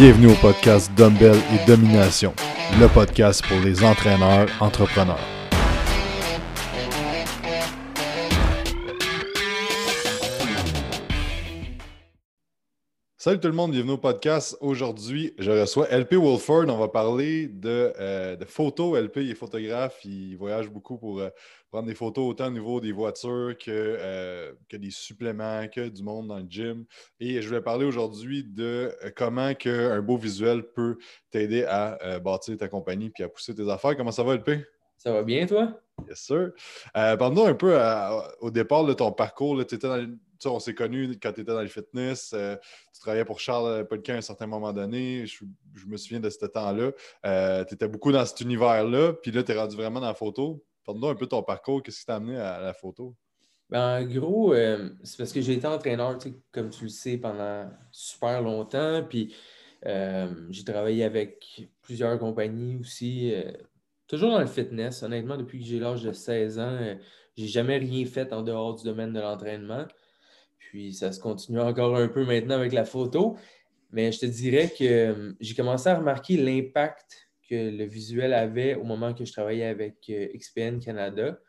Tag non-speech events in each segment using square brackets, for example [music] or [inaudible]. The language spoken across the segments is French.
Bienvenue au podcast Dumbbell et Domination, le podcast pour les entraîneurs entrepreneurs. Salut tout le monde, bienvenue au podcast. Aujourd'hui, je reçois LP Wolford. On va parler de, euh, de photos. LP il est photographe, il voyage beaucoup pour euh, prendre des photos autant au niveau des voitures que, euh, que des suppléments, que du monde dans le gym. Et je vais parler aujourd'hui de comment que un beau visuel peut t'aider à bâtir ta compagnie puis à pousser tes affaires. Comment ça va, LP? Ça va bien, toi? Yes, sir. Parle-nous un peu au départ de ton parcours. Tu étais dans on s'est connus quand tu étais dans le fitness. Euh, tu travaillais pour Charles Pellequin à un certain moment donné. Je, me souviens de ce temps-là. Euh, tu étais beaucoup dans cet univers-là. Puis là, tu es rendu vraiment dans la photo. Parle-nous un peu ton parcours. Qu'est-ce qui t'a amené à la photo? Ben, en gros, euh, c'est parce que j'ai été entraîneur, comme tu le sais, pendant super longtemps. Puis j'ai travaillé avec plusieurs compagnies aussi. toujours dans le fitness. Honnêtement, depuis que j'ai l'âge de 16 ans, j'ai jamais rien fait en dehors du domaine de l'entraînement. Puis ça se continue encore un peu maintenant avec la photo. Mais je te dirais que euh, j'ai commencé à remarquer l'impact que le visuel avait au moment que je travaillais avec euh, XPN Canada.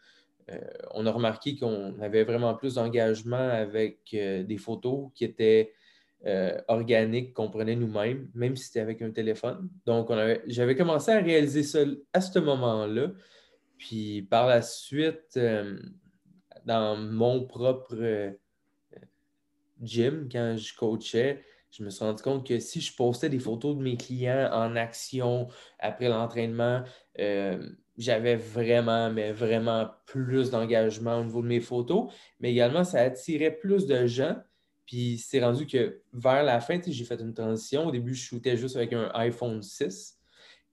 Euh, on a remarqué qu'on avait vraiment plus d'engagement avec des photos qui étaient organiques, qu'on prenait nous-mêmes, même si c'était avec un téléphone. Donc, j'avais commencé à réaliser ça à ce moment-là. Puis par la suite, dans mon propre gym, quand je coachais, je me suis rendu compte que si je postais des photos de mes clients en action après l'entraînement, euh, j'avais vraiment, mais vraiment plus d'engagement au niveau de mes photos, mais également ça attirait plus de gens. Puis c'est rendu que vers la fin, j'ai fait une transition. Au début, je shootais juste avec un iPhone 6.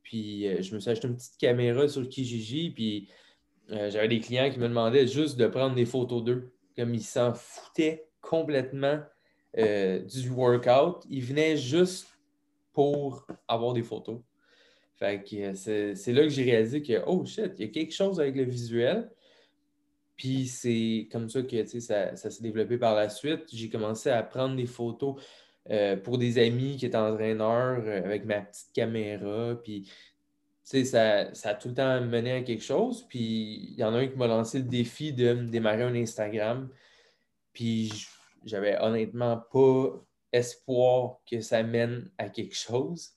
Puis euh, je me suis acheté une petite caméra sur Kijiji. Puis euh, j'avais des clients qui me demandaient juste de prendre des photos d'eux. Comme ils s'en foutaient complètement euh, du workout. Il venait juste pour avoir des photos. Euh, c'est là que j'ai réalisé que, oh shit, il y a quelque chose avec le visuel. Puis c'est comme ça que ça, ça s'est développé par la suite. J'ai commencé à prendre des photos euh, pour des amis qui étaient entraîneurs avec ma petite caméra. Puis ça, ça a tout le temps mené à quelque chose. Puis il y en a un qui m'a lancé le défi de démarrer un Instagram. Puis j'avais honnêtement pas espoir que ça mène à quelque chose.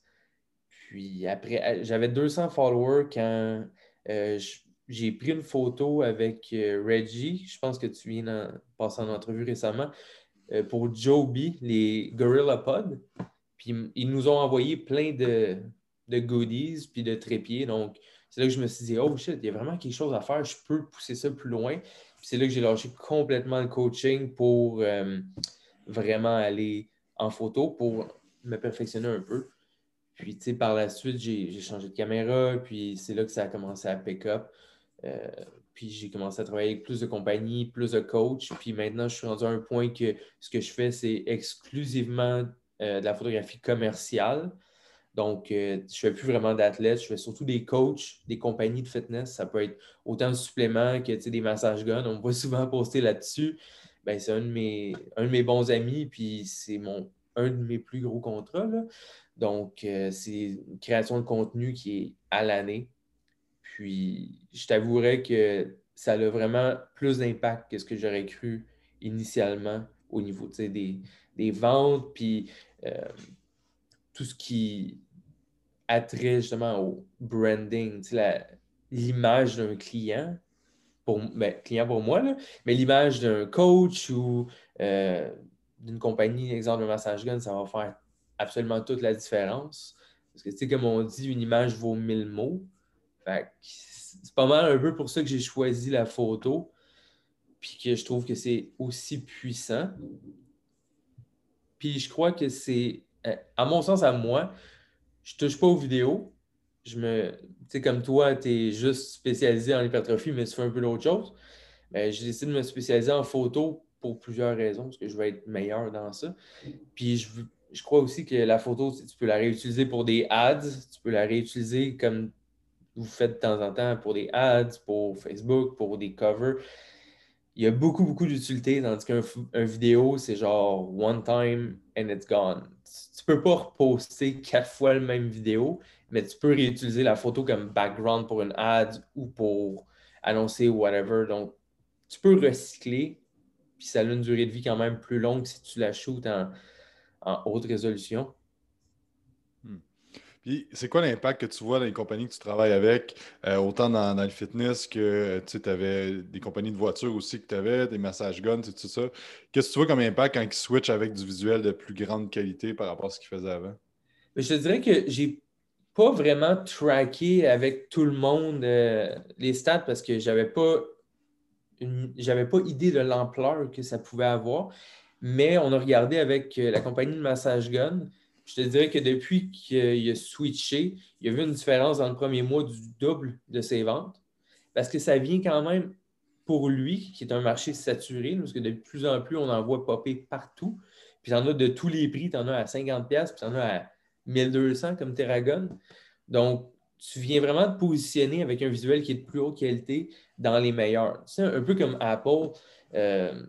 Puis après, euh, j'avais 200 followers quand euh, j'ai pris une photo avec euh, Reggie. Je pense que tu viens de passer en entrevue récemment pour Joby, les Gorilla Pod. Puis ils nous ont envoyé plein de, de goodies puis de trépieds. Donc, c'est là que je me suis dit, oh shit, il y a vraiment quelque chose à faire, je peux pousser ça plus loin c'est là que j'ai lâché complètement le coaching pour euh, vraiment aller en photo pour me perfectionner un peu. Puis, tu sais, par la suite, j'ai changé de caméra, puis c'est là que ça a commencé à pick up. Euh, puis j'ai commencé à travailler avec plus de compagnies, plus de coachs. Puis maintenant, je suis rendu à un point que ce que je fais, c'est exclusivement euh, de la photographie commerciale. Donc, euh, je ne fais plus vraiment d'athlètes, je fais surtout des coachs, des compagnies de fitness. Ça peut être autant de suppléments que des massages guns. On me voit [laughs] souvent poster là-dessus. Ben, c'est un, de mes, un de mes bons amis, puis c'est mon un de mes plus gros contrats. Donc, euh, c'est une création de contenu qui est à l'année. Puis, je t'avouerais que ça a vraiment plus d'impact que ce que j'aurais cru initialement au niveau des, des ventes. Puis, euh, tout ce qui attrait justement au branding, l'image d'un client, pour, ben, client pour moi, mais l'image d'un coach ou euh, d'une compagnie, exemple de massage gun, ça va faire absolument toute la différence. Parce que, tu sais, comme on dit, une image vaut mille mots. c'est pas mal un peu pour ça que j'ai choisi la photo, puis que je trouve que c'est aussi puissant. Puis je crois que c'est à mon sens, à moi, je touche pas aux vidéos. Je me, tu sais, comme toi, tu es juste spécialisé en hypertrophie, mais tu fais un peu d'autre chose. Ben, j'ai décidé de me spécialiser en photo pour plusieurs raisons, parce que je veux être meilleur dans ça. Puis je, je crois aussi que la photo, tu peux la réutiliser pour des ads, tu peux la réutiliser comme vous faites de temps en temps pour des ads, pour Facebook, pour des covers il y a beaucoup, beaucoup d'utilité, tandis qu'un vidéo, c'est genre one time and it's gone. Tu peux pas reposter quatre fois la même vidéo, mais tu peux réutiliser la photo comme background pour une ad ou pour annoncer whatever. Donc, tu peux recycler, puis ça a une durée de vie quand même plus longue si tu la shootes en, en haute résolution. Puis, c'est quoi l'impact que tu vois dans les compagnies que tu travailles avec, euh, autant dans, le fitness que tu avais des compagnies de voitures aussi que tu avais, des massages guns, tout ça. Qu'est-ce que tu vois comme impact quand ils switchent avec du visuel de plus grande qualité par rapport à ce qu'ils faisaient avant? Je te dirais que j'ai pas vraiment traqué avec tout le monde euh, les stats parce que j'avais pas j'avais pas idée de l'ampleur que ça pouvait avoir. Mais on a regardé avec euh, la compagnie de massage gun je te dirais que depuis qu'il a switché, il a vu une différence dans le premier mois du double de ses ventes. Parce que ça vient quand même pour lui, qui est un marché saturé, parce que de plus en plus, on en voit popper partout. Puis tu en as de tous les prix, tu en as à 50$, puis tu en as à 1200 comme Terragon. Donc, tu viens vraiment te positionner avec un visuel qui est de plus haute qualité dans les meilleurs. C'est un peu comme Apple. Euh,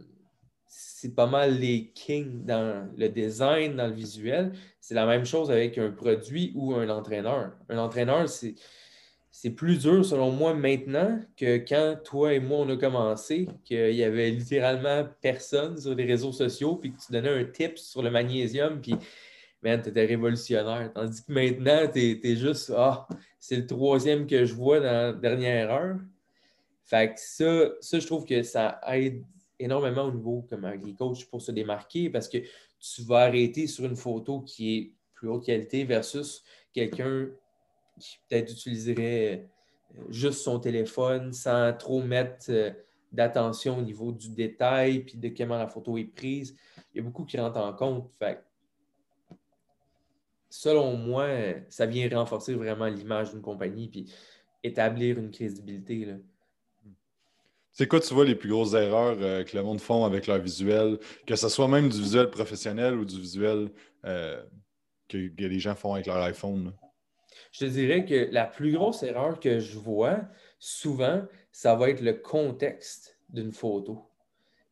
c'est pas mal les kings dans le design, dans le visuel. C'est la même chose avec un produit ou un entraîneur. Un entraîneur, c'est plus dur, selon moi, maintenant que quand toi et moi, on a commencé, qu'il y avait littéralement personne sur les réseaux sociaux, puis que tu donnais un tip sur le magnésium, puis, man, tu étais révolutionnaire. Tandis que maintenant, tu es, juste, ah, c'est le troisième que je vois dans la dernière heure. Fait que ça, ça, je trouve que ça aide énormément au niveau comme coachs pour se démarquer parce que tu vas arrêter sur une photo qui est plus haute qualité versus quelqu'un qui peut-être utiliserait euh, juste son téléphone sans trop mettre euh, d'attention au niveau du détail puis de comment la photo est prise. Il y a beaucoup qui rentrent en compte. Fait, selon moi, ça vient renforcer vraiment l'image d'une compagnie puis établir une crédibilité. Là. C'est quoi, tu vois, les plus grosses erreurs euh, que le monde font avec leur visuel, que ce soit même du visuel professionnel ou du visuel euh, que, les gens font avec leur iPhone? Je te dirais que la plus grosse erreur que je vois souvent, ça va être le contexte d'une photo.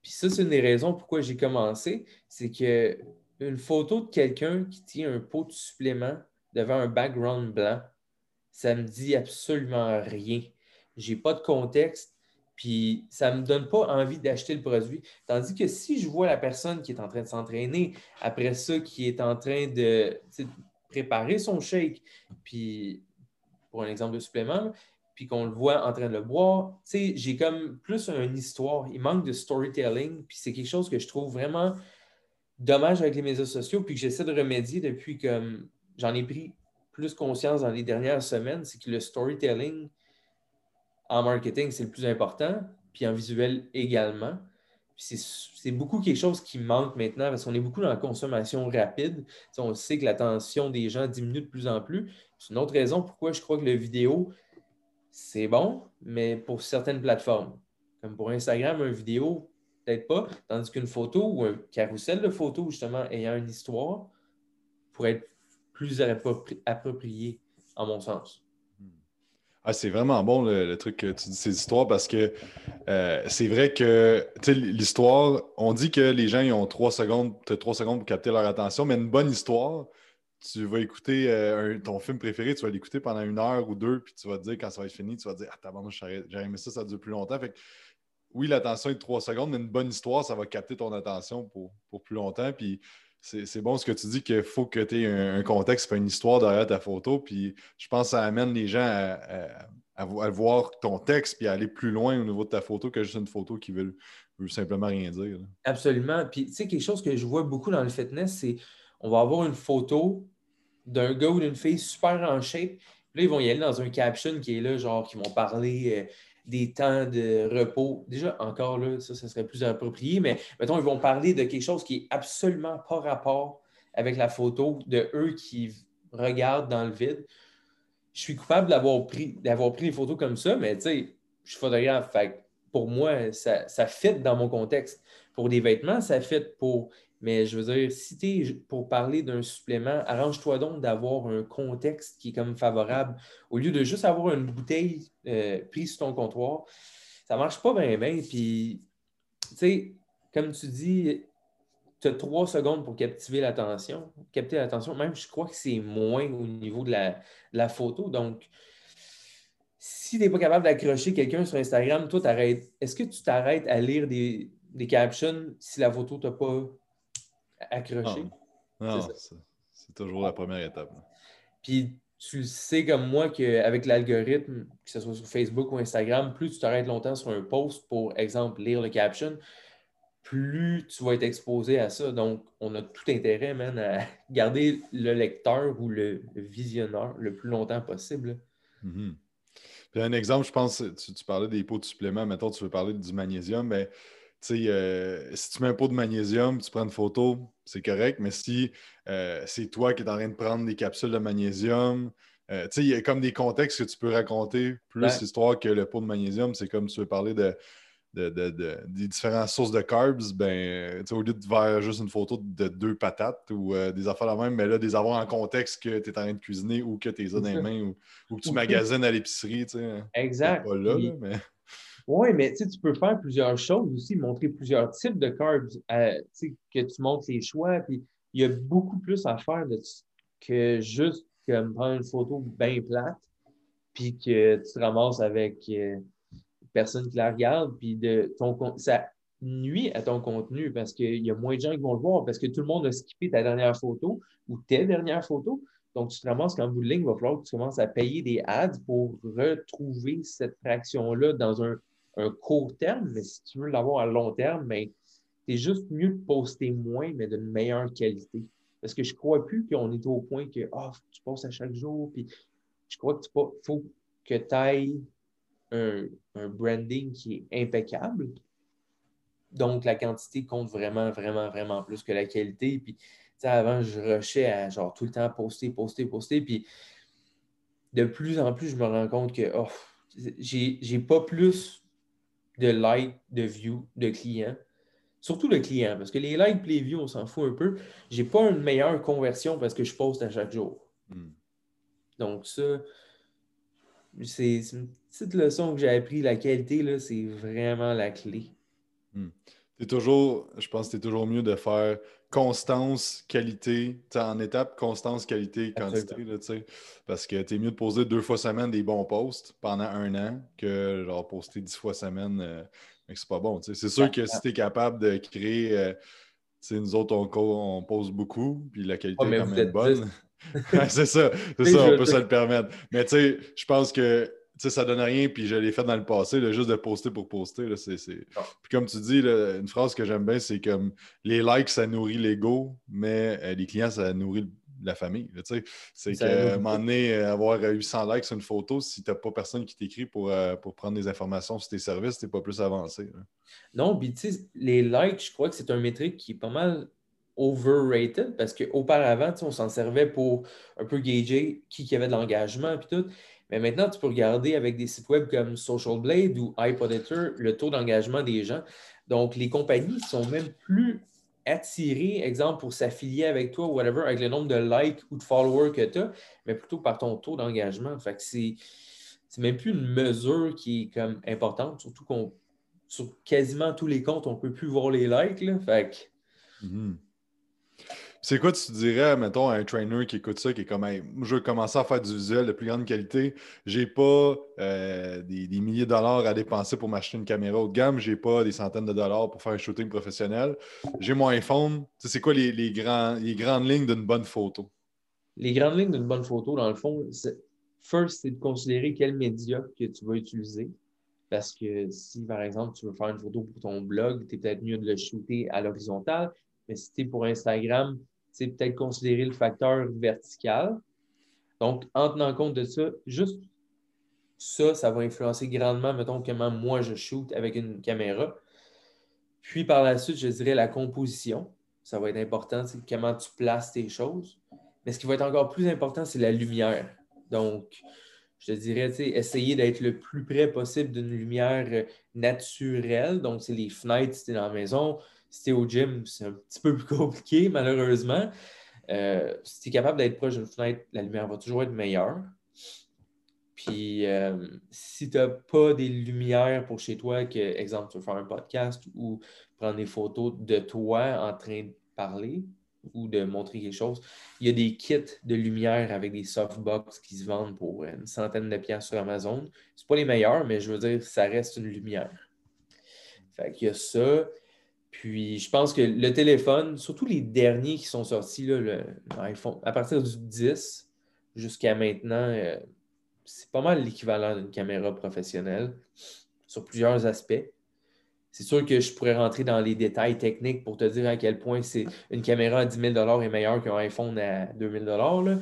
Puis ça, c'est une des raisons pourquoi j'ai commencé, c'est que une photo de quelqu'un qui tient un pot de supplément devant un background blanc, ça me dit absolument rien. J'ai pas de contexte, puis ça ne me donne pas envie d'acheter le produit. Tandis que si je vois la personne qui est en train de s'entraîner, après ça, qui est en train de préparer son shake, puis pour un exemple de supplément, puis qu'on le voit en train de le boire, j'ai comme plus une histoire. Il manque de storytelling, puis c'est quelque chose que je trouve vraiment dommage avec les médias sociaux, puis que j'essaie de remédier depuis que j'en ai pris plus conscience dans les dernières semaines, c'est que le storytelling, en marketing, c'est le plus important, puis en visuel également. C'est beaucoup quelque chose qui manque maintenant parce qu'on est beaucoup dans la consommation rapide. on sait que l'attention des gens diminue de plus en plus. C'est une autre raison pourquoi je crois que le vidéo, c'est bon, mais pour certaines plateformes. Comme pour Instagram, une vidéo, peut-être pas, tandis qu'une photo ou un carrousel de photos, justement, ayant une histoire, pourrait être plus approprié, en mon sens. Ah, c'est vraiment bon le, truc que tu dis ces histoires parce que euh, c'est vrai que l'histoire, on dit que les gens ils ont trois secondes, trois secondes pour capter leur attention, mais une bonne histoire, tu vas écouter euh, ton film préféré, tu vas l'écouter pendant une heure ou deux, puis tu vas te dire quand ça va être fini, tu vas dire Ah, t'as j'ai aimé ça, ça dure plus longtemps. Fait oui, l'attention est de trois secondes, mais une bonne histoire, ça va capter ton attention pour, pour plus longtemps. Puis c'est bon ce que tu dis qu'il faut que tu aies un, contexte, pas une histoire derrière ta photo. Puis je pense que ça amène les gens à, voir ton texte puis à aller plus loin au niveau de ta photo que juste une photo qui veut, veut simplement rien dire. Absolument. Puis tu sais, quelque chose que je vois beaucoup dans le fitness, c'est on va avoir une photo d'un gars ou d'une fille super en shape. Puis là, ils vont y aller dans un caption qui est là, genre, qui vont parler. Euh, des temps de repos. Déjà, encore là, ça, serait plus approprié, mais mettons, ils vont parler de quelque chose qui n'est absolument pas rapport avec la photo de eux qui regardent dans le vide. Je suis coupable d'avoir pris, d'avoir pris des photos comme ça, mais tu sais, je suis photographe. Fait pour moi, ça, ça fit dans mon contexte. Pour des vêtements, ça fit pour mais je veux dire, si tu es pour parler d'un supplément, arrange-toi donc d'avoir un contexte qui est comme favorable. Au lieu de juste avoir une bouteille euh, prise sur ton comptoir, ça marche pas bien, bien. Puis, tu sais, comme tu dis, tu as trois secondes pour captiver l'attention. Capter l'attention, même je crois que c'est moins au niveau de la, photo. Donc, si tu n'es pas capable d'accrocher quelqu'un sur Instagram, toi, t'arrêtes. Est-ce que tu t'arrêtes à lire des, captions si la photo t'a pas accroché? Non, c'est toujours la première étape. Puis tu sais comme moi qu'avec l'algorithme, que ce soit sur Facebook ou Instagram, plus tu t'arrêtes longtemps sur un post pour, exemple, lire le caption, plus tu vas être exposé à ça. Donc, on a tout intérêt, man, à [laughs] garder le lecteur ou le, visionneur le plus longtemps possible. Mm-hmm. un exemple, je pense, tu, parlais des pots de supplément, mettons, tu veux parler du magnésium, mais euh, si tu mets un pot de magnésium, tu prends une photo, c'est correct, mais si euh, c'est toi qui es en train de prendre des capsules de magnésium, euh, il y a comme des contextes que tu peux raconter, plus l'histoire que le pot de magnésium, c'est comme tu veux parler de, des différentes sources de carbs, ben, au lieu de faire juste une photo de deux patates ou des affaires la même, mais là, des avoir en contexte que tu es en train de cuisiner ou que tu es dans les mains ou, que tu magasines à l'épicerie. Exact. Pas là, mais... Oui, mais tu peux faire plusieurs choses aussi, montrer plusieurs types de carbs, euh, que tu montres les choix. Puis il y a beaucoup plus à faire que juste prendre une photo bien plate, puis que tu te ramasses avec euh, personne qui la regarde, puis de ton ça nuit à ton contenu parce qu'il y a moins de gens qui vont le voir, parce que tout le monde a skippé ta dernière photo ou tes dernières photos. Donc, tu te ramasses qu'en bout de ligne, il va falloir que tu commences à payer des ads pour retrouver cette fraction-là dans un un court terme, mais si tu veux l'avoir à long terme, mais c'est juste mieux de poster moins, mais d'une meilleure qualité. Parce que je ne crois plus qu'on est au point que oh, tu postes à chaque jour. Puis je crois qu'il faut que tu ailles un, branding qui est impeccable. Donc, la quantité compte vraiment, vraiment, vraiment plus que la qualité. Puis, avant, je rushais à genre tout le temps poster, poster, poster. Puis, de plus en plus, je me rends compte que oh, j'ai pas plus de likes, de views, de clients. Surtout le client, parce que les likes les views, on s'en fout un peu. Je n'ai pas une meilleure conversion parce que je poste à chaque jour. Hmm. Donc, ça, c'est une petite leçon que j'ai appris. La qualité, c'est vraiment la clé. Hmm toujours, je pense que c'est toujours mieux de faire constance, qualité, en étape, constance, qualité, quantité, parce que tu es mieux de poser deux fois semaine des bons posts pendant un an que genre poster dix fois semaine, euh, mais c'est pas bon. C'est sûr que si tu es capable de créer, euh, nous autres, on, on, pose beaucoup, puis la qualité est quand même bonne. [laughs] c'est ça, c'est [laughs] ça, on peut se le permettre. Mais tu sais, je pense que sais, ça donne rien, puis je l'ai fait dans le passé, juste de poster pour poster. Là, Puis comme tu dis, une phrase que j'aime bien, c'est comme les likes, ça nourrit l'ego, mais euh, les clients, ça nourrit la famille. C'est qu'à un moment donné, euh, avoir 800 likes sur une photo, si tu n'as pas personne qui t'écrit pour, euh, pour prendre des informations sur tes services, tu n'es pas plus avancé. Non, puis tu sais, les likes, je crois que c'est un métrique qui est pas mal overrated parce qu'auparavant, on s'en servait pour un peu gager qui, qui avait de l'engagement puis tout. Mais maintenant, tu peux regarder avec des sites web comme Social Blade ou iPoditor le taux d'engagement des gens. Donc, les compagnies sont même plus attirées, exemple, pour s'affilier avec toi ou whatever, avec le nombre de likes ou de followers que tu as, mais plutôt par ton taux d'engagement. Fait que c'est, même plus une mesure qui est comme importante, surtout qu'on sur quasiment tous les comptes, on ne peut plus voir les likes. Là. Fait que, mm-hmm. C'est quoi tu dirais, mettons, à un trainer qui écoute ça, qui est comme, je veux commencer à faire du visuel de plus grande qualité. J'ai pas euh, des, milliers de dollars à dépenser pour m'acheter une caméra haut de gamme. J'ai pas des centaines de dollars pour faire un shooting professionnel. J'ai mon iPhone. c'est quoi les, les, grands, les grandes lignes d'une bonne photo? Les grandes lignes d'une bonne photo, dans le fond, first, c'est de considérer quel média que tu vas utiliser. Parce que si, par exemple, tu veux faire une photo pour ton blog, tu es peut-être mieux de le shooter à l'horizontale. Mais si tu es pour Instagram, c'est peut-être considérer le facteur vertical. Donc, en tenant compte de ça, juste ça, ça va influencer grandement, mettons, comment moi je shoot avec une caméra. Puis par la suite, je dirais la composition. Ça va être important, c'est comment tu places tes choses. Mais ce qui va être encore plus important, c'est la lumière. Donc, je te dirais, essayer d'être le plus près possible d'une lumière naturelle. Donc, c'est les fenêtres si tu es dans la maison, si tu es au gym, c'est un petit peu plus [laughs] compliqué, malheureusement. Euh, si tu es capable d'être proche d'une fenêtre, la lumière va toujours être meilleure. Puis, euh, si tu n'as pas des lumières pour chez toi, que, exemple, tu veux faire un podcast ou prendre des photos de toi en train de parler ou de montrer quelque chose. Il y a des kits de lumière avec des softbox qui se vendent pour une centaine de pièces sur Amazon. Ce pas les meilleurs, mais je veux dire, ça reste une lumière. Fait qu'il y a ça. Puis je pense que le téléphone, surtout les derniers qui sont sortis, l'iPhone, à partir du 10 jusqu'à maintenant, euh, c'est pas mal l'équivalent d'une caméra professionnelle sur plusieurs aspects. C'est sûr que je pourrais rentrer dans les détails techniques pour te dire à quel point c'est une caméra à 10 000 est meilleure qu'un iPhone à 2 000 là.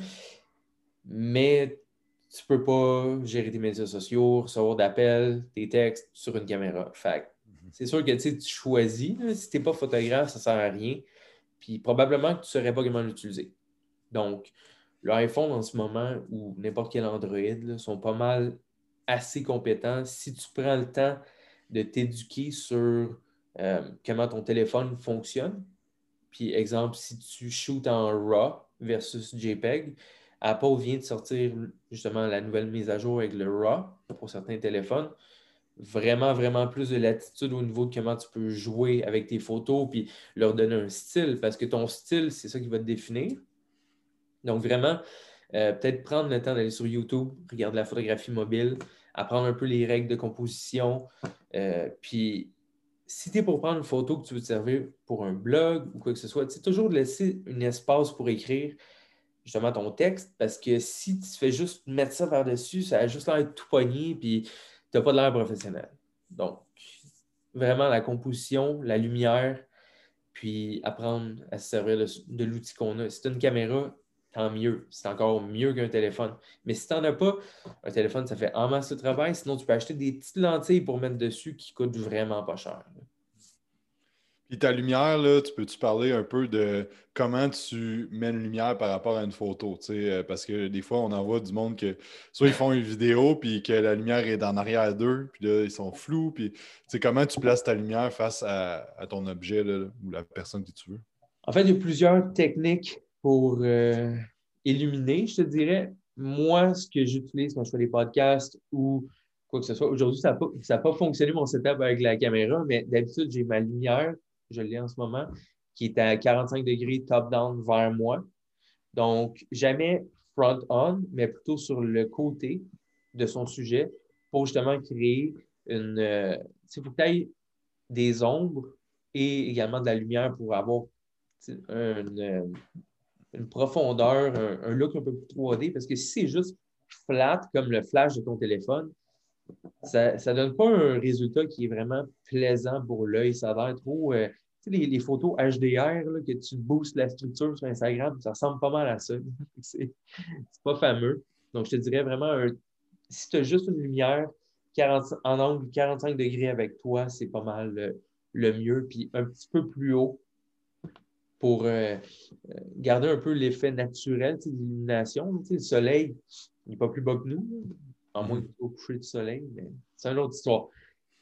Mais tu peux pas gérer tes médias sociaux, recevoir d'appels, tes textes sur une caméra. Fait. C'est sûr que tu choisis. si tu n'es pas photographe, ça ne sert à rien. Puis probablement que tu ne saurais pas comment l'utiliser. Donc, l'iPhone en ce moment ou n'importe quel Android sont pas mal assez compétents. Si tu prends le temps de t'éduquer sur euh, comment ton téléphone fonctionne. Puis, exemple, si tu shootes en RAW versus JPEG, Apple vient de sortir justement la nouvelle mise à jour avec le RAW pour certains téléphones. Vraiment, vraiment plus de latitude au niveau de comment tu peux jouer avec tes photos puis leur donner un style parce que ton style, c'est ça qui va te définir. Donc, vraiment, euh, peut-être prendre le temps d'aller sur YouTube, regarder la photographie mobile, apprendre un peu les règles de composition. Euh, puis, si tu es pour prendre une photo que tu veux te servir pour un blog ou quoi que ce soit, c'est toujours de laisser un espace pour écrire justement ton texte parce que si tu fais juste mettre ça par-dessus, ça a juste l'air tout pogné puis tu n'as pas de l'air professionnel. Donc, vraiment la composition, la lumière, puis apprendre à se servir de, l'outil qu'on a. Si tu as une caméra, tant mieux. C'est encore mieux qu'un téléphone. Mais si tu n'en as pas, un téléphone, ça fait en masse de travail. Sinon, tu peux acheter des petites lentilles pour mettre dessus qui coûtent vraiment pas cher. Puis ta lumière, là, tu peux-tu parler un peu de comment tu mets une lumière par rapport à une photo? Euh, parce que des fois, on en voit du monde que soit ils font une vidéo puis que la lumière est en arrière d'eux, puis là, ils sont flous. Puis comment tu places ta lumière face à, ton objet ou la personne que tu veux? En fait, il y a plusieurs techniques pour euh, illuminer, je te dirais. Moi, ce que j'utilise quand je fais des podcasts ou quoi que ce soit, aujourd'hui, ça n'a pas, fonctionné mon setup avec la caméra, mais d'habitude, j'ai ma lumière, je l'ai en ce moment, qui est à 45 degrés top-down vers moi. Donc, jamais front-on, mais plutôt sur le côté de son sujet pour justement créer une. Euh, il faut que tu aies des ombres et également de la lumière pour avoir une, une profondeur, un, look un peu plus 3D, parce que si c'est juste flat comme le flash de ton téléphone, ça ne donne pas un résultat qui est vraiment plaisant pour l'œil. Ça a l'air trop. Euh, sais, les, photos HDR, que tu boostes la structure sur Instagram, ça ressemble pas mal à ça. [laughs] c'est pas fameux. Donc, je te dirais vraiment, si tu as juste une lumière en angle 45 degrés avec toi, c'est pas mal le, le mieux. Puis un petit peu plus haut, pour euh, euh, garder un peu l'effet naturel d'illumination. Le soleil, il n'est pas plus bas que nous, en moins mm-hmm. au coucher du soleil, mais c'est une autre histoire.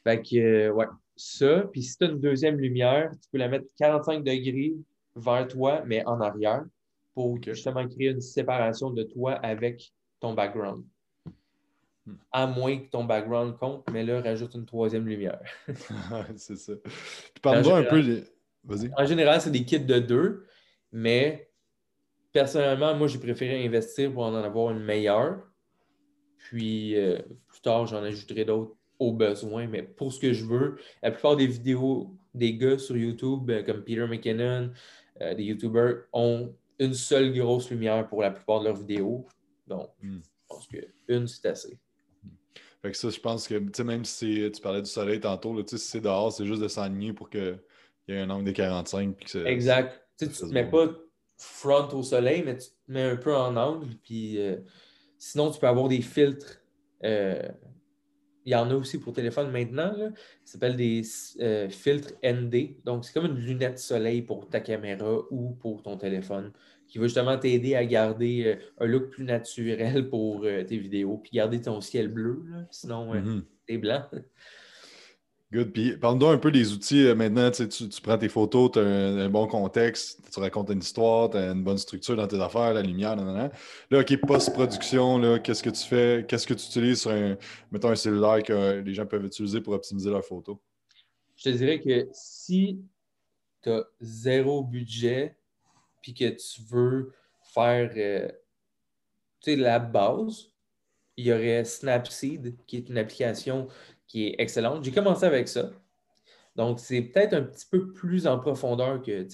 Fait que, euh, ouais, ça. Puis si tu as une deuxième lumière, tu peux la mettre 45 degrés vers toi, mais en arrière, pour justement créer une séparation de toi avec ton background. Hmm. À moins que ton background compte, mais là, rajoute une troisième lumière. [laughs] [laughs] c'est ça. parle-moi un peu en général, c'est des kits de deux, mais personnellement, moi, j'ai préféré investir pour en avoir une meilleure. Puis euh, plus tard, j'en ajouterai d'autres au besoin. Mais pour ce que je veux, la plupart des vidéos des gars sur YouTube, euh, comme Peter McKinnon, euh, des YouTubers, ont une seule grosse lumière pour la plupart de leurs vidéos. Donc, hmm. je pense qu'une, c'est assez. Fait que ça, je pense que, même si tu parlais du soleil tantôt, si c'est dehors, c'est juste de s'enligner pour que il y a un angle de 45. Puis exact. tu ne te mets pas front au soleil, mais tu te mets un peu en angle. Puis euh, sinon, tu peux avoir des filtres. Euh, il y en a aussi pour téléphone maintenant. Ça s'appelle des euh, filtres ND. Donc, c'est comme une lunette soleil pour ta caméra ou pour ton téléphone qui va justement t'aider à garder un look plus naturel [laughs] pour tes vidéos, puis garder ton ciel bleu. Sinon, mm t'es blanc. [laughs] Good. Puis parle-nous un peu des outils. Euh, maintenant, tu, tu, prends tes photos, tu as un, bon contexte, tu racontes une histoire, tu as une bonne structure dans tes affaires, la lumière, nan, Là, OK, post-production, qu'est-ce que tu fais? Qu'est-ce que tu utilises sur un, mettons, un cellulaire que les gens peuvent utiliser pour optimiser leurs photos? Je te dirais que si tu as zéro budget, puis que tu veux faire euh, la base, il y aurait Snapseed, qui est une application qui est excellente. J'ai commencé avec ça. Donc, c'est peut-être un petit peu plus en profondeur que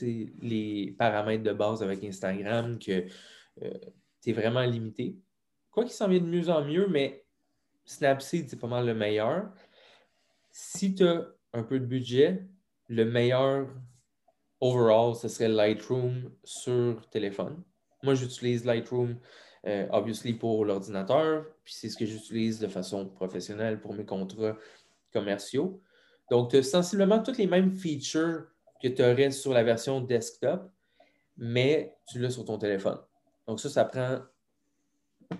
les paramètres de base avec Instagram, que euh, tu es vraiment limité. Quoi qu'il s'en vient de mieux en mieux, mais Snapseed, c'est pas mal le meilleur. Si tu as un peu de budget, le meilleur overall, ce serait Lightroom sur téléphone. Moi, j'utilise Lightroom, euh, obviously, pour l'ordinateur, puis c'est ce que j'utilise de façon professionnelle pour mes contrats commerciaux. Donc, tu as sensiblement toutes les mêmes features que tu aurais sur la version desktop, mais tu l'as sur ton téléphone. Donc, ça, ça prend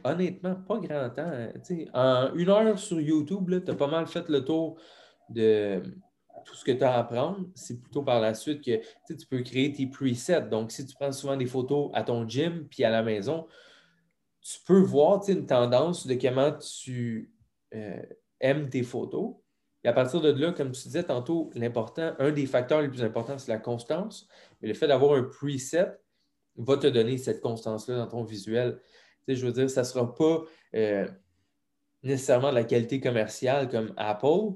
honnêtement pas grand temps. Hein. En une heure sur YouTube, tu as pas mal fait le tour de tout ce que tu as à apprendre. C'est plutôt par la suite que tu peux créer tes presets. Donc, si tu prends souvent des photos à ton gym puis à la maison, tu peux voir une tendance de comment tu euh, aimes tes photos. Et à partir de là, comme tu disais tantôt, l'important, un des facteurs les plus importants, c'est la constance. Mais le fait d'avoir un preset va te donner cette constance-là dans ton visuel. je veux dire, ça ne sera pas euh, nécessairement de la qualité commerciale comme Apple,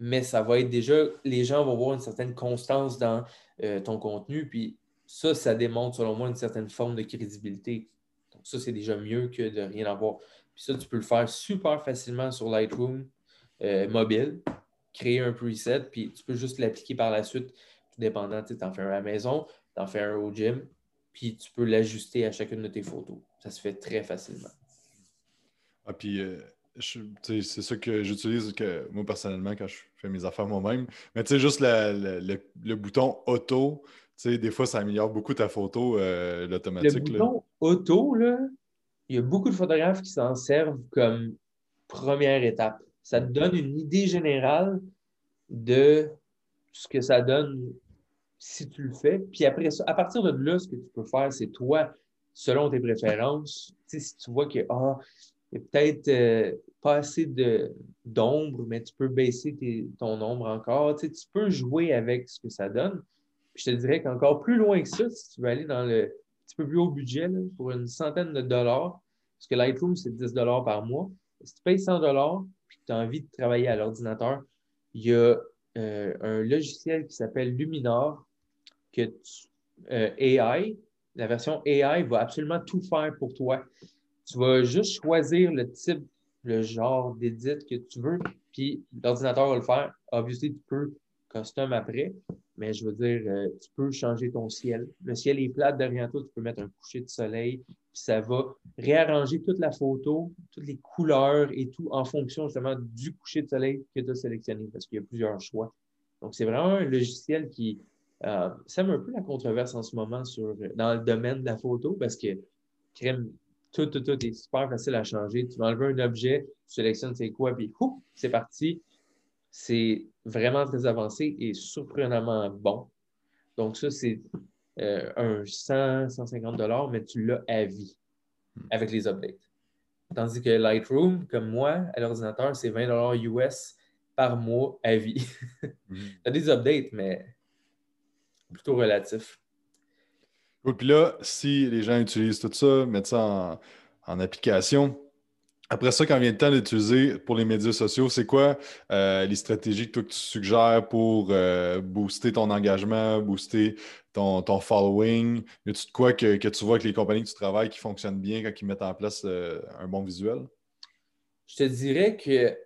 mais ça va être déjà, les gens vont voir une certaine constance dans euh, ton contenu, puis ça, ça démontre selon moi une certaine forme de crédibilité. Ça, c'est déjà mieux que de rien avoir. Puis ça, tu peux le faire super facilement sur Lightroom. Euh, mobile, créer un preset, puis tu peux juste l'appliquer par la suite, tout dépendant. Tu en fais un à la maison, tu en fais un au gym, puis tu peux l'ajuster à chacune de tes photos. Ça se fait très facilement. Ah, puis euh, c'est ça que j'utilise que moi personnellement quand je fais mes affaires moi-même. Mais tu sais, juste le, bouton auto, tu sais, des fois, ça améliore beaucoup ta photo, euh, l'automatique. Le bouton auto, là, il y a beaucoup de photographes qui s'en servent comme première étape ça te donne une idée générale de ce que ça donne si tu le fais. Puis après ça, à partir de là, ce que tu peux faire, c'est toi, selon tes préférences, si tu vois que ah, y a peut-être euh, pas assez d'ombre, mais tu peux baisser ton ombre encore. Tu peux jouer avec ce que ça donne. je te dirais qu'encore plus loin que ça, si tu veux aller dans le petit peu plus haut budget, pour une centaine de dollars, parce que Lightroom, c'est 10 dollars par mois. Si tu payes 100 dollars, tu as envie de travailler à l'ordinateur, il y a euh, un logiciel qui s'appelle Luminar, que euh, AI, la version AI va absolument tout faire pour toi. Tu vas juste choisir le type, le genre d'édit que tu veux, puis l'ordinateur va le faire. Obviously, tu peux custom après, mais je veux dire, euh, tu peux changer ton ciel. Le ciel est plat derrière toi, tu peux mettre un coucher de soleil, puis ça va réarranger toute la photo, toutes les couleurs et tout en fonction justement du coucher de soleil que tu as sélectionné, parce qu'il y a plusieurs choix. Donc, c'est vraiment un logiciel qui euh, sème un peu la controverse en ce moment sur, dans le domaine de la photo, parce que crème, tout, tout, tout est super facile à changer. Tu vas enlever un objet, tu sélectionnes c'est quoi, puis c'est parti c'est vraiment très avancé et surprenamment bon. Donc, ça, c'est euh, un 100, 150 dollars, mais tu l'as à vie avec les updates. Tandis que Lightroom, comme moi, à l'ordinateur, c'est 20 dollars US par mois à vie. [laughs] tu as des updates, mais plutôt relatif. Puis là, si les gens utilisent tout ça, mettent ça en, en application, après ça, quand vient le temps d'utiliser pour les médias sociaux, c'est quoi euh, les stratégies que, tu suggères pour euh, booster ton engagement, booster ton, following? Y a-tu de quoi que, tu vois avec les compagnies que tu travailles qui fonctionnent bien quand ils mettent en place euh, un bon visuel? Je te dirais que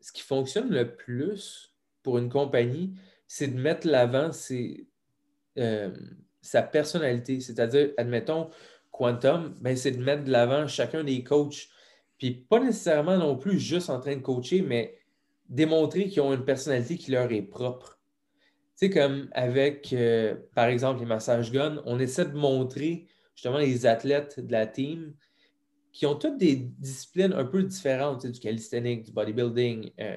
ce qui fonctionne le plus pour une compagnie, c'est de mettre l'avant sa personnalité. C'est-à-dire, admettons, Quantum, ben, c'est de mettre de l'avant chacun des coachs puis pas nécessairement non plus juste en train de coacher, mais démontrer qu'ils ont une personnalité qui leur est propre. Tu sais, comme avec, euh, par exemple, les massages guns, on essaie de montrer justement les athlètes de la team qui ont toutes des disciplines un peu différentes, du calisthenics, du bodybuilding, euh,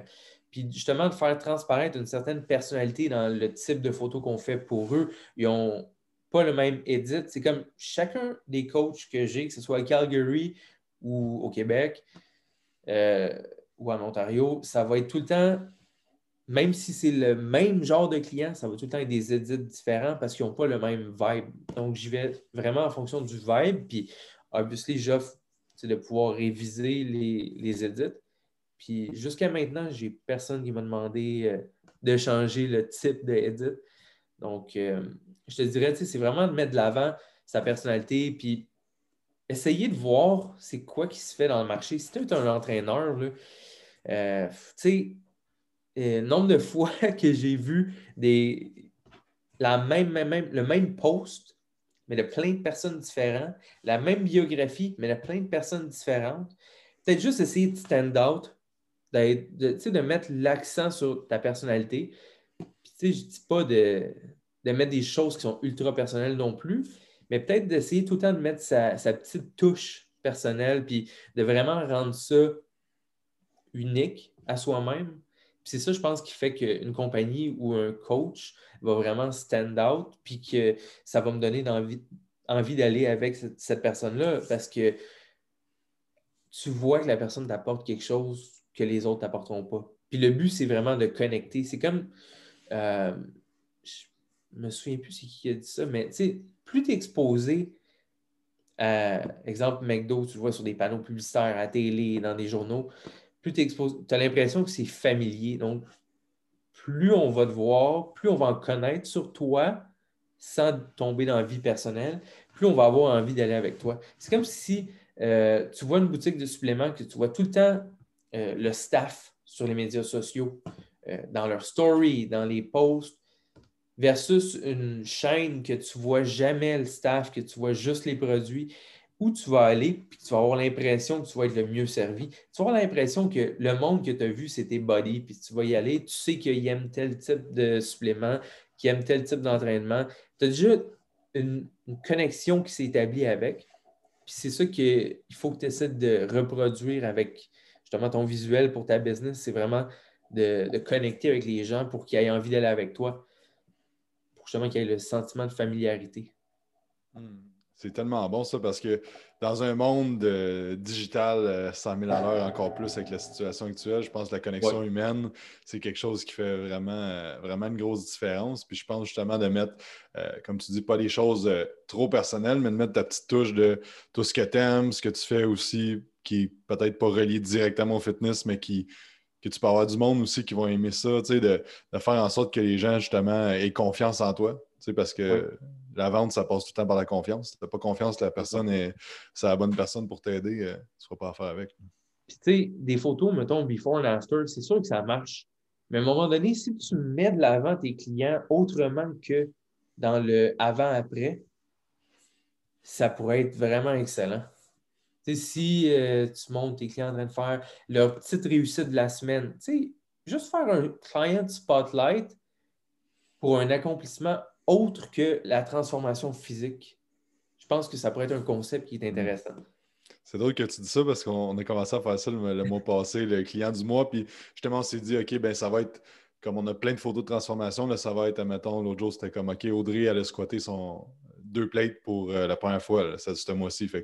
puis justement de faire transparaître une certaine personnalité dans le type de photos qu'on fait pour eux. Ils n'ont pas le même edit. C'est comme chacun des coachs que j'ai, que ce soit à Calgary ou au Québec euh, ou en Ontario, ça va être tout le temps même si c'est le même genre de client, ça va tout le temps être des edits différents parce qu'ils n'ont pas le même vibe. Donc, j'y vais vraiment en fonction du vibe. Puis, obviously, j'offre de pouvoir réviser les, les. Puis, jusqu'à maintenant, j'ai personne qui m'a demandé euh, de changer le type d'edit. Donc, euh, je te dirais, c'est vraiment de mettre de l'avant sa personnalité. Puis, essayer de voir c'est quoi qui se fait dans le marché. Si tu es un entraîneur, euh, tu sais, euh, nombre de [laughs] fois que j'ai vu des, la même, même, le même post, mais de plein de personnes différentes, la même biographie, mais de plein de personnes différentes. Peut-être juste essayer de stand out, de, de mettre l'accent sur ta personnalité. Je ne dis pas de, de, mettre des choses qui sont ultra personnelles non plus, mais peut-être d'essayer tout le temps de mettre sa, petite touche personnelle, puis de vraiment rendre ça unique à soi-même c'est ça, je pense, qui fait qu'une compagnie ou un coach va vraiment stand out, puis que ça va me donner envie, d'aller avec cette, personne-là parce que tu vois que la personne t'apporte quelque chose que les autres t'apporteront pas. Puis le but, c'est vraiment de connecter. C'est comme, euh, me souviens plus c'est qui a dit ça, mais tu sais, plus tu es exposé à, exemple, McDo, tu le vois sur des panneaux publicitaires, à télé, dans des journaux, plus tu as l'impression que c'est familier. Donc, plus on va te voir, plus on va en connaître sur toi sans tomber dans la vie personnelle, plus on va avoir envie d'aller avec toi. C'est comme si euh, tu vois une boutique de suppléments que tu vois tout le temps euh, le staff sur les médias sociaux, euh, dans leur story, dans les posts, versus une chaîne que tu vois jamais le staff, que tu vois juste les produits où tu vas aller, puis tu vas avoir l'impression que tu vas être le mieux servi. Tu vas avoir l'impression que le monde que tu as vu, c'est tes body, puis tu vas y aller, tu sais qu'ils aiment tel type de supplément, qu'ils aiment tel type d'entraînement. Tu as déjà une, connexion qui s'est établie avec. Puis c'est ça qu'il faut que tu essaies de reproduire avec justement ton visuel pour ta business. C'est vraiment de, connecter avec les gens pour qu'ils aient envie d'aller avec toi, pour justement qu'ils aient le sentiment de familiarité. Hmm. C'est tellement bon ça parce que dans un monde digital 100 euh, 000 à l'heure, encore plus avec la situation actuelle, je pense que la connexion humaine, c'est quelque chose qui fait vraiment, euh, vraiment une grosse différence. Puis je pense justement de mettre, euh, comme tu dis, pas des choses trop personnelles, mais de mettre ta petite touche de tout ce que tu aimes, ce que tu fais aussi, qui est peut-être pas relié directement au fitness, mais qui, que tu peux avoir du monde aussi qui vont aimer ça, de, de faire en sorte que les gens, justement, aient confiance en toi parce que la vente, ça passe tout le temps par la confiance. Si tu n'as pas confiance que la personne est, c'est la bonne personne pour t'aider, euh, tu ne seras pas à faire avec. Puis, tu sais, des photos, mettons, before and after, c'est sûr que ça marche. Mais à un moment donné, si tu mets de l'avant tes clients autrement que dans le avant-après, ça pourrait être vraiment excellent. Si euh, tu montres tes clients en train de faire leur petite réussite de la semaine, tu sais, juste faire un client spotlight pour un accomplissement autre que la transformation physique. Je pense que ça pourrait être un concept qui est intéressant. C'est drôle que tu dis ça parce qu'on a commencé à faire ça le, mois passé, le client du mois. Puis justement, on s'est dit, OK, ben ça va être, comme on a plein de photos de transformation, là, ça va être, mettons, l'autre jour, c'était comme, OK, Audrey, elle a squatté son, deux plates pour euh, la première fois, ça, ce mois-ci. Fait,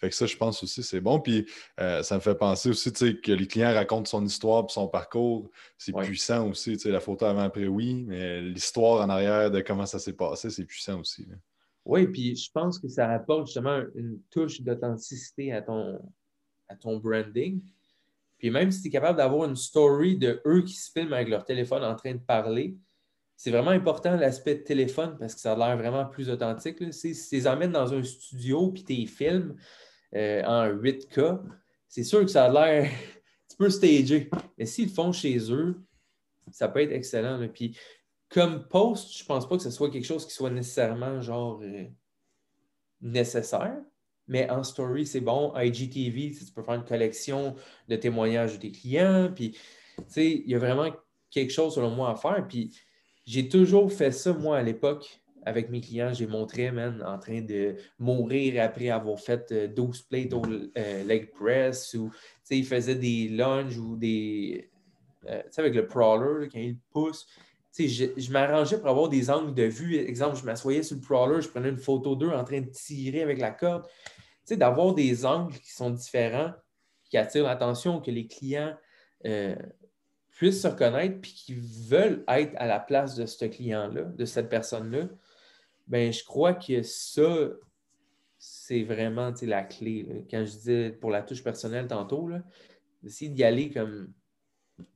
que ça, je pense aussi, c'est bon. Puis euh, ça me fait penser aussi que les clients racontent son histoire et son parcours. C'est puissant aussi. La photo avant-après, oui, mais l'histoire en arrière de comment ça s'est passé, c'est puissant aussi. Oui, puis je pense que ça apporte justement une touche d'authenticité à ton, à ton branding. Puis même si tu es capable d'avoir une story de eux qui se filment avec leur téléphone en train de parler, c'est vraiment important l'aspect téléphone parce que ça a l'air vraiment plus authentique. Si tu les emmènes dans un studio puis tu filmes euh, en 8K, c'est sûr que ça a l'air [laughs] un peu stagé. Mais s'ils le font chez eux, ça peut être excellent. Puis comme post, je pense pas que ce soit quelque chose qui soit nécessairement genre euh, nécessaire. Mais en story, c'est bon. IGTV, tu peux faire une collection de témoignages de tes clients. Puis, il y a vraiment quelque chose, selon moi, à faire. Puis, j'ai toujours fait ça, moi, à l'époque, avec mes clients. J'ai montré, man, en train de mourir après avoir fait 12 euh, plates au euh, leg press ou, tu sais, ils faisaient des lunges ou des. Euh, tu sais, avec le prowler, quand il pousse. Tu sais, je, m'arrangeais pour avoir des angles de vue. Exemple, je m'assoyais sur le prowler, je prenais une photo d'eux en train de tirer avec la corde. Tu sais, d'avoir des angles qui sont différents, qui attirent l'attention, que les clients puissent se reconnaître puis qui veulent être à la place de ce client-là, de cette personne-là, ben je crois que ça, c'est vraiment la clé. Quand je disais pour la touche personnelle tantôt, d'essayer d'y aller comme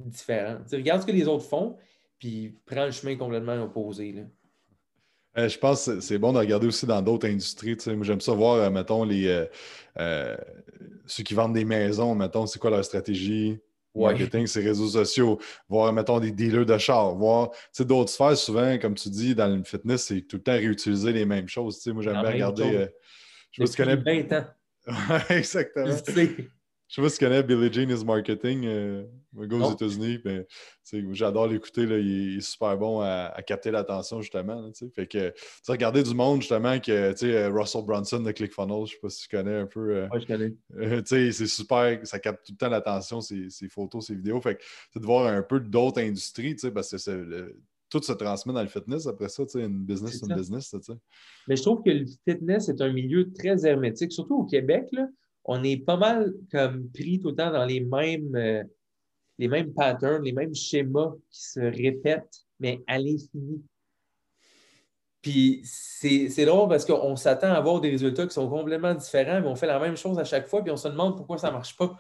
différent. regarde ce que les autres font, puis prends le chemin complètement opposé. Euh, je pense que c'est bon de regarder aussi dans d'autres industries. J'aime ça voir, euh, mettons, les, euh, ceux qui vendent des maisons, mettons, c'est quoi leur stratégie? Marketing, ces réseaux sociaux, voir, mettons, des dealers de chars, voir, d'autres sphères, souvent, comme tu dis, dans le fitness, c'est tout le temps réutiliser les mêmes choses. moi, j'aime bien regarder. je sais pas si 20 ans. [laughs] exactement. Je sais pas si tu connais Billie Jean is Marketing, euh, gars aux États-Unis. Ben, j'adore l'écouter. Il, est super bon à, capter l'attention, justement. fait que regarder du monde, justement, que euh, Russell Brunson de ClickFunnels, je sais pas si tu connais un peu. Euh, je connais. Euh, c'est super, ça capte tout le temps l'attention, ces, photos, ces vidéos. Fait que de voir un peu d'autres industries, parce que tout se transmet dans le fitness après ça, une business, c'est une business. Mais je trouve que le fitness est un milieu très hermétique, surtout au Québec. Là on est pas mal comme pris tout le temps dans les mêmes, euh, les mêmes patterns, les mêmes schémas qui se répètent, mais à l'infini. Puis c'est drôle parce qu'on s'attend à avoir des résultats qui sont complètement différents, mais on fait la même chose à chaque fois, puis on se demande pourquoi ça ne marche pas.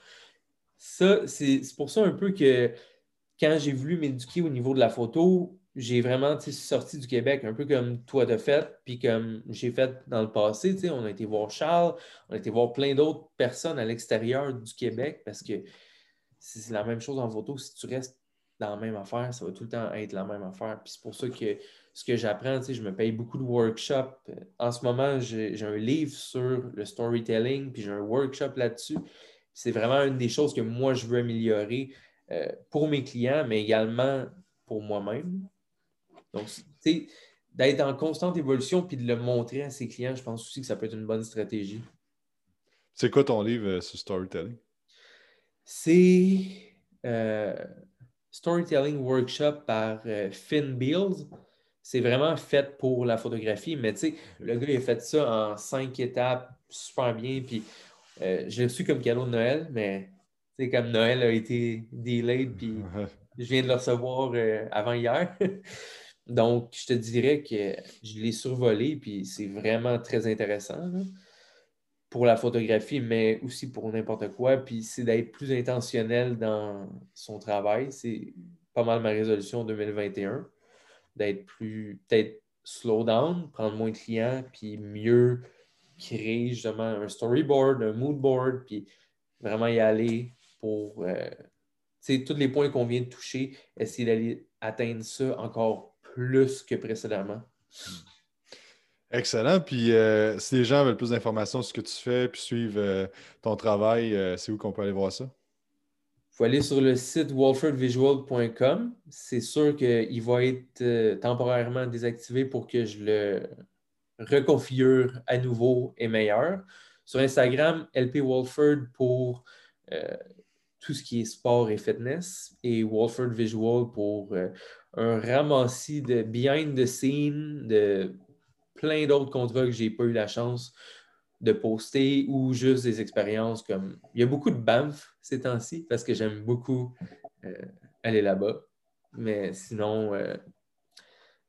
Ça, c'est pour ça un peu que quand j'ai voulu m'éduquer au niveau de la photo, j'ai vraiment sorti du Québec, un peu comme toi de fait, puis comme j'ai fait dans le passé. On a été voir Charles, on a été voir plein d'autres personnes à l'extérieur du Québec parce que c'est la même chose en photo. Si tu restes dans la même affaire, ça va tout le temps être la même affaire. Puis c'est pour ça que ce que j'apprends, je me paye beaucoup de workshops. En ce moment, j'ai un livre sur le storytelling, puis j'ai un workshop là-dessus. C'est vraiment une des choses que moi, je veux améliorer euh, pour mes clients, mais également pour moi-même. Donc, tu sais, d'être en constante évolution puis de le montrer à ses clients, je pense aussi que ça peut être une bonne stratégie. C'est quoi ton livre euh, sur storytelling? C'est euh, Storytelling Workshop par euh, Finn Beals. C'est vraiment fait pour la photographie, mais tu sais, le gars, il a fait ça en cinq étapes, super bien. Puis je l'ai reçu comme cadeau de Noël, mais tu sais, comme Noël a été delayed, puis [laughs] je viens de le recevoir avant hier. Donc, je te dirais que je l'ai survolé, puis c'est vraiment très intéressant pour la photographie, mais aussi pour n'importe quoi. Puis c'est d'être plus intentionnel dans son travail. C'est pas mal ma résolution 2021, d'être plus, peut-être slow down, prendre moins de clients, puis mieux créer justement un storyboard, un mood board, puis vraiment y aller pour euh, tous les points qu'on vient de toucher, essayer d'aller atteindre ça encore plus que précédemment. Excellent. Puis euh, si les gens veulent plus d'informations sur ce que tu fais puis suivre euh, ton travail, euh, c'est où qu'on peut aller voir ça? Il faut aller sur le site wolfordvisual.com. C'est sûr qu'il va être temporairement désactivé pour que je le reconfigure à nouveau et meilleur. Sur Instagram, LP Wolford pour tout ce qui est sport et fitness et Wolford Visual pour un ramassis de behind the scene, de plein d'autres contrats que j'ai pas eu la chance de poster ou juste des expériences comme. Il y a beaucoup de BAMF ces temps-ci parce que j'aime beaucoup euh, aller là-bas. Mais sinon, euh,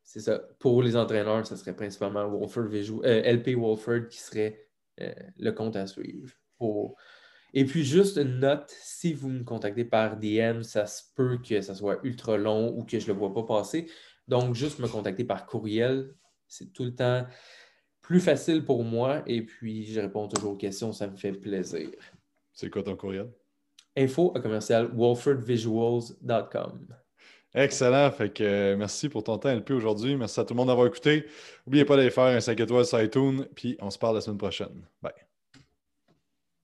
c'est ça. Pour les entraîneurs, ce serait principalement Wolford euh, LP Wolford qui serait le compte à suivre pour et puis, juste une note, si vous me contactez par DM, ça se peut que ça soit ultra long ou que je ne le vois pas passer. Donc, juste me contacter par courriel, c'est tout le temps plus facile pour moi. Et puis, je réponds toujours aux questions, ça me fait plaisir. C'est quoi ton courriel? Info à commercial wolfordvisuals.com. Excellent. Fait que euh, merci pour ton temps, LP, aujourd'hui. Merci à tout le monde d'avoir écouté. N'oubliez pas d'aller faire un 5 étoiles sur iTunes. Puis on se parle la semaine prochaine. Bye.